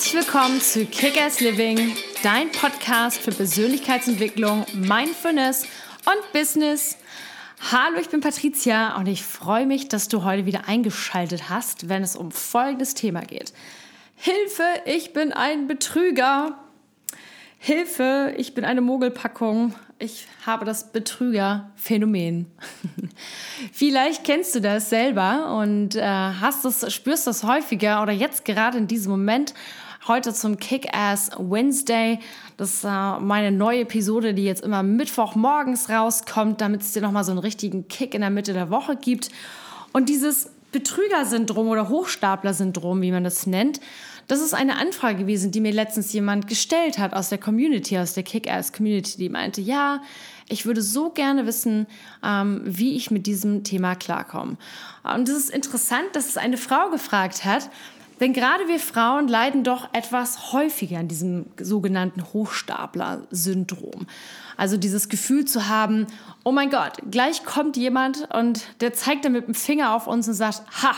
Herzlich willkommen zu Kick-Ass Living, dein Podcast für Persönlichkeitsentwicklung, Mindfulness und Business. Hallo, ich bin Patricia und ich freue mich, dass du heute wieder eingeschaltet hast, wenn es um folgendes Thema geht. Hilfe, ich bin ein Betrüger. Hilfe, ich bin eine Mogelpackung. Ich habe das Betrüger-Phänomen. Vielleicht kennst du das selber und äh, hast das, spürst das häufiger oder jetzt gerade in diesem Moment. Heute zum Kick-Ass Wednesday. Das ist äh, meine neue Episode, die jetzt immer Mittwochmorgens rauskommt, damit es dir nochmal so einen richtigen Kick in der Mitte der Woche gibt. Und dieses Betrüger-Syndrom oder Hochstapler-Syndrom, wie man das nennt, das ist eine Anfrage gewesen, die mir letztens jemand gestellt hat aus der Community, aus der Kick-Ass-Community, die meinte, ja, ich würde so gerne wissen, ähm, wie ich mit diesem Thema klarkomme. Und es ist interessant, dass es eine Frau gefragt hat, denn gerade wir Frauen leiden doch etwas häufiger an diesem sogenannten Hochstapler-Syndrom. Also dieses Gefühl zu haben, oh mein Gott, gleich kommt jemand und der zeigt dann mit dem Finger auf uns und sagt, ha,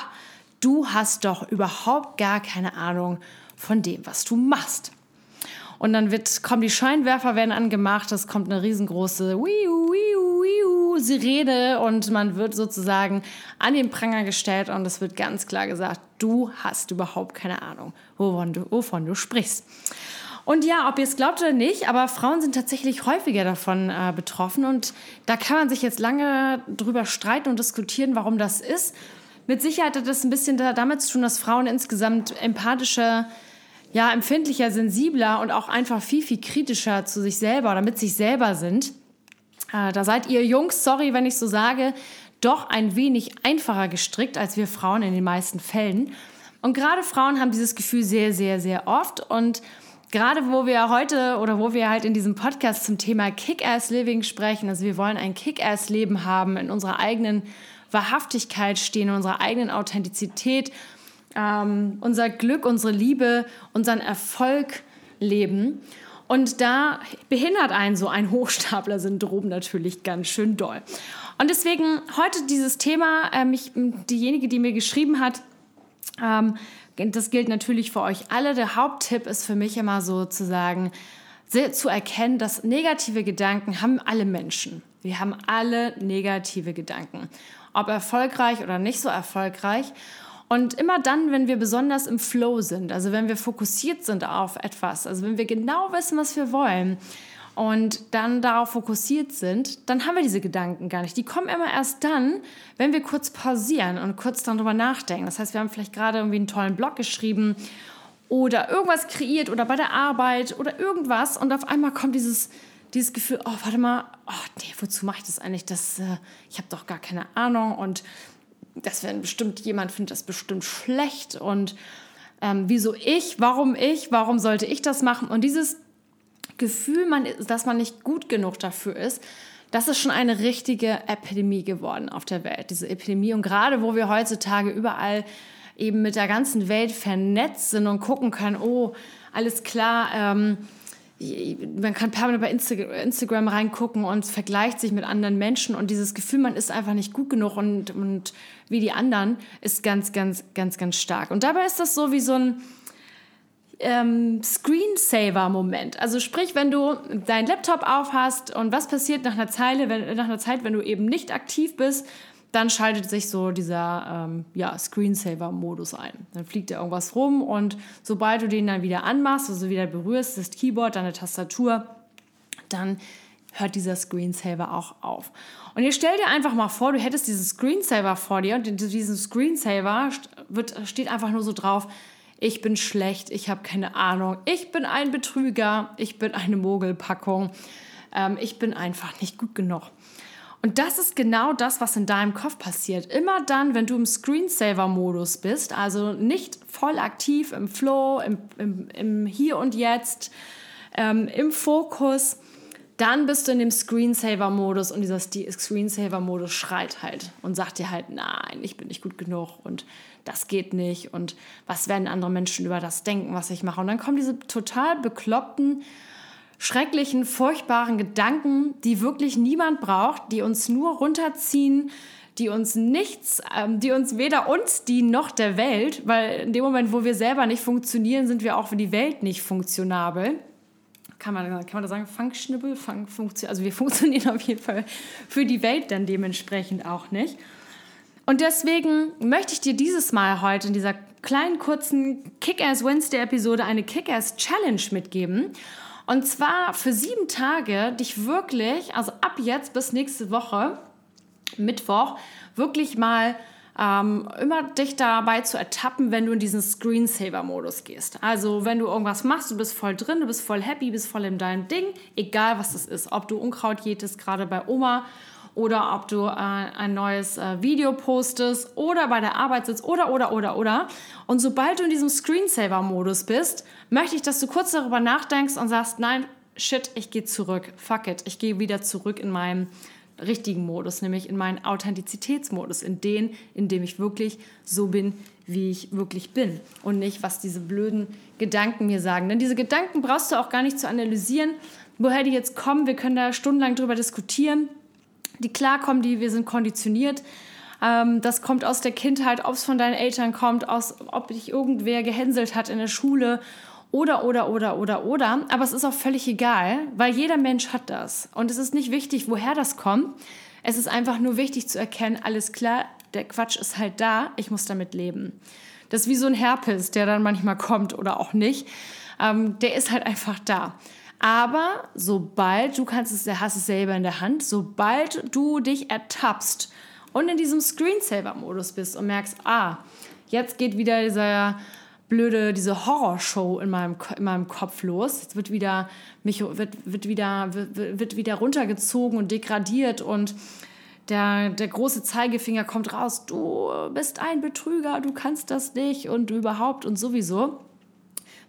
du hast doch überhaupt gar keine Ahnung von dem, was du machst. Und dann wird, kommen die Scheinwerfer werden angemacht, es kommt eine riesengroße Wiu, Wiu, Sirene und man wird sozusagen an den Pranger gestellt und es wird ganz klar gesagt, du hast überhaupt keine Ahnung, wovon du, wovon du sprichst. Und ja, ob ihr es glaubt oder nicht, aber Frauen sind tatsächlich häufiger davon äh, betroffen und da kann man sich jetzt lange drüber streiten und diskutieren, warum das ist. Mit Sicherheit hat das ein bisschen damit zu tun, dass Frauen insgesamt empathischer, ja, empfindlicher, sensibler und auch einfach viel, viel kritischer zu sich selber oder mit sich selber sind. Äh, da seid ihr Jungs, sorry, wenn ich so sage, doch ein wenig einfacher gestrickt als wir Frauen in den meisten Fällen. Und gerade Frauen haben dieses Gefühl sehr, sehr, sehr oft. Und gerade wo wir heute oder wo wir halt in diesem Podcast zum Thema Kick-Ass-Living sprechen, also wir wollen ein Kick-Ass-Leben haben in unserer eigenen Wahrhaftigkeit stehen, in unserer eigenen Authentizität, ähm, unser Glück, unsere Liebe, unseren Erfolg leben. Und da behindert einen so ein Hochstapler-Syndrom natürlich ganz schön doll. Und deswegen heute dieses Thema, äh, mich, diejenige, die mir geschrieben hat, ähm, das gilt natürlich für euch alle. Der Haupttipp ist für mich immer so zu sagen, zu erkennen, dass negative Gedanken haben alle Menschen. Wir haben alle negative Gedanken ob erfolgreich oder nicht so erfolgreich. Und immer dann, wenn wir besonders im Flow sind, also wenn wir fokussiert sind auf etwas, also wenn wir genau wissen, was wir wollen und dann darauf fokussiert sind, dann haben wir diese Gedanken gar nicht. Die kommen immer erst dann, wenn wir kurz pausieren und kurz darüber nachdenken. Das heißt, wir haben vielleicht gerade irgendwie einen tollen Blog geschrieben oder irgendwas kreiert oder bei der Arbeit oder irgendwas und auf einmal kommt dieses dieses Gefühl, oh, warte mal, oh, nee, wozu mache ich das eigentlich? Das, äh, ich habe doch gar keine Ahnung und das wäre bestimmt, jemand findet das bestimmt schlecht und ähm, wieso ich, warum ich, warum sollte ich das machen? Und dieses Gefühl, man, dass man nicht gut genug dafür ist, das ist schon eine richtige Epidemie geworden auf der Welt, diese Epidemie. Und gerade wo wir heutzutage überall eben mit der ganzen Welt vernetzt sind und gucken können, oh, alles klar, ähm, man kann permanent bei Instagram reingucken und vergleicht sich mit anderen Menschen und dieses Gefühl, man ist einfach nicht gut genug und, und wie die anderen, ist ganz, ganz, ganz, ganz stark. Und dabei ist das so wie so ein ähm, Screensaver-Moment. Also sprich, wenn du deinen Laptop aufhast und was passiert nach einer, Zeile, wenn, nach einer Zeit, wenn du eben nicht aktiv bist, dann schaltet sich so dieser ähm, ja, Screensaver-Modus ein. Dann fliegt da irgendwas rum und sobald du den dann wieder anmachst, also wieder berührst, das Keyboard, deine Tastatur, dann hört dieser Screensaver auch auf. Und ihr stellt dir einfach mal vor, du hättest diesen Screensaver vor dir und in diesem Screensaver wird, steht einfach nur so drauf, ich bin schlecht, ich habe keine Ahnung, ich bin ein Betrüger, ich bin eine Mogelpackung, ähm, ich bin einfach nicht gut genug. Und das ist genau das, was in deinem Kopf passiert. Immer dann, wenn du im Screensaver-Modus bist, also nicht voll aktiv im Flow, im, im, im Hier und Jetzt, ähm, im Fokus, dann bist du in dem Screensaver-Modus und dieser Screensaver-Modus schreit halt und sagt dir halt, nein, ich bin nicht gut genug und das geht nicht und was werden andere Menschen über das denken, was ich mache. Und dann kommen diese total bekloppten schrecklichen, furchtbaren Gedanken, die wirklich niemand braucht, die uns nur runterziehen, die uns nichts, ähm, die uns weder uns dienen noch der Welt, weil in dem Moment, wo wir selber nicht funktionieren, sind wir auch für die Welt nicht funktionabel. Kann man, kann man da sagen, functionable? Fun funktio also wir funktionieren auf jeden Fall für die Welt dann dementsprechend auch nicht. Und deswegen möchte ich dir dieses Mal heute in dieser kleinen kurzen Kick-Ass Wednesday-Episode eine Kick-Ass Challenge mitgeben. Und zwar für sieben Tage dich wirklich, also ab jetzt bis nächste Woche, Mittwoch, wirklich mal ähm, immer dich dabei zu ertappen, wenn du in diesen Screensaver-Modus gehst. Also wenn du irgendwas machst, du bist voll drin, du bist voll happy, bist voll in deinem Ding, egal was das ist. Ob du Unkraut jätest, gerade bei Oma, oder ob du äh, ein neues äh, Video postest oder bei der Arbeit sitzt oder, oder, oder, oder. Und sobald du in diesem Screensaver-Modus bist, möchte ich, dass du kurz darüber nachdenkst und sagst, nein, shit, ich gehe zurück. Fuck it, ich gehe wieder zurück in meinem richtigen Modus, nämlich in meinen Authentizitätsmodus, in den, in dem ich wirklich so bin, wie ich wirklich bin und nicht, was diese blöden Gedanken mir sagen. Denn diese Gedanken brauchst du auch gar nicht zu analysieren, woher die jetzt kommen. Wir können da stundenlang drüber diskutieren. Die klarkommen, die wir sind konditioniert. Ähm, das kommt aus der Kindheit, ob es von deinen Eltern kommt, aus, ob dich irgendwer gehänselt hat in der Schule oder, oder, oder, oder, oder. Aber es ist auch völlig egal, weil jeder Mensch hat das. Und es ist nicht wichtig, woher das kommt. Es ist einfach nur wichtig zu erkennen, alles klar, der Quatsch ist halt da, ich muss damit leben. Das ist wie so ein Herpes, der dann manchmal kommt oder auch nicht. Ähm, der ist halt einfach da. Aber sobald du kannst es, hast es selber in der Hand, sobald du dich ertappst und in diesem Screensaver-Modus bist und merkst, ah, jetzt geht wieder dieser blöde, diese Horrorshow in meinem, in meinem Kopf los. Jetzt wird wieder, mich, wird, wird, wieder, wird, wird wieder runtergezogen und degradiert und der, der große Zeigefinger kommt raus, du bist ein Betrüger, du kannst das nicht und überhaupt und sowieso.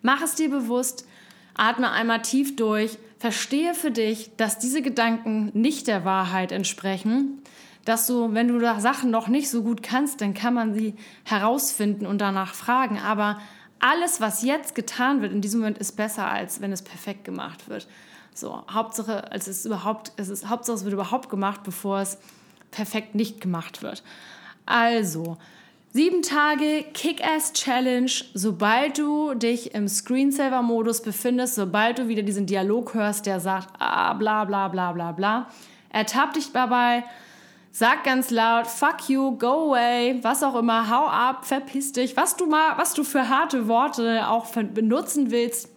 Mach es dir bewusst, atme einmal tief durch, verstehe für dich, dass diese Gedanken nicht der Wahrheit entsprechen dass du, wenn du Sachen noch nicht so gut kannst, dann kann man sie herausfinden und danach fragen. Aber alles, was jetzt getan wird in diesem Moment, ist besser, als wenn es perfekt gemacht wird. So, Hauptsache, es ist überhaupt, es ist, Hauptsache, es wird überhaupt gemacht, bevor es perfekt nicht gemacht wird. Also, sieben Tage Kick-Ass-Challenge, sobald du dich im Screensaver-Modus befindest, sobald du wieder diesen Dialog hörst, der sagt, ah, bla, bla, bla, bla, bla, ertapp dich dabei, Sag ganz laut, fuck you, go away, was auch immer, hau ab, verpiss dich, was du mal, was du für harte Worte auch benutzen willst.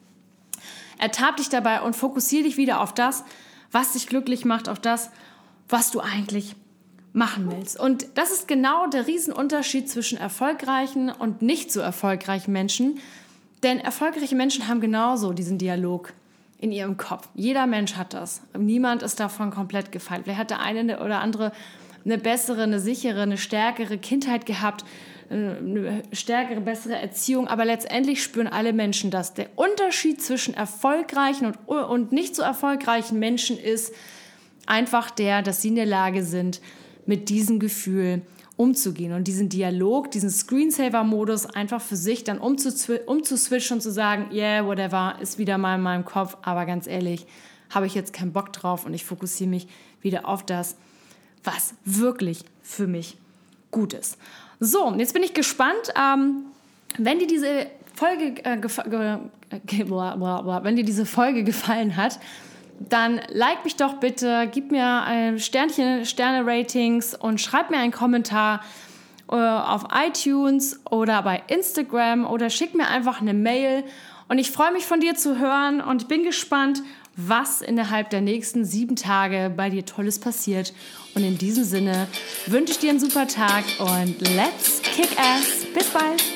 Ertapp dich dabei und fokussiere dich wieder auf das, was dich glücklich macht, auf das, was du eigentlich machen willst. Und das ist genau der Riesenunterschied zwischen erfolgreichen und nicht so erfolgreichen Menschen. Denn erfolgreiche Menschen haben genauso diesen Dialog in ihrem Kopf. Jeder Mensch hat das. Niemand ist davon komplett gefeilt. Wer hat der eine oder andere eine bessere, eine sichere, eine stärkere Kindheit gehabt, äh, eine stärkere, bessere Erziehung. Aber letztendlich spüren alle Menschen das. Der Unterschied zwischen erfolgreichen und, und nicht so erfolgreichen Menschen ist einfach der, dass sie in der Lage sind, mit diesem Gefühl umzugehen und diesen Dialog, diesen Screensaver-Modus einfach für sich dann umzuswitchen und zu sagen, yeah, whatever, ist wieder mal in meinem Kopf, aber ganz ehrlich, habe ich jetzt keinen Bock drauf und ich fokussiere mich wieder auf das, was wirklich für mich gut ist. So, jetzt bin ich gespannt. Ähm, wenn dir diese Folge, äh, wenn dir diese Folge gefallen hat, dann like mich doch bitte, gib mir ein Sternchen, Sterne-Ratings und schreib mir einen Kommentar äh, auf iTunes oder bei Instagram oder schick mir einfach eine Mail. Und ich freue mich von dir zu hören und bin gespannt, was innerhalb der nächsten sieben Tage bei dir Tolles passiert. Und in diesem Sinne wünsche ich dir einen super Tag und let's kick ass. Bis bald.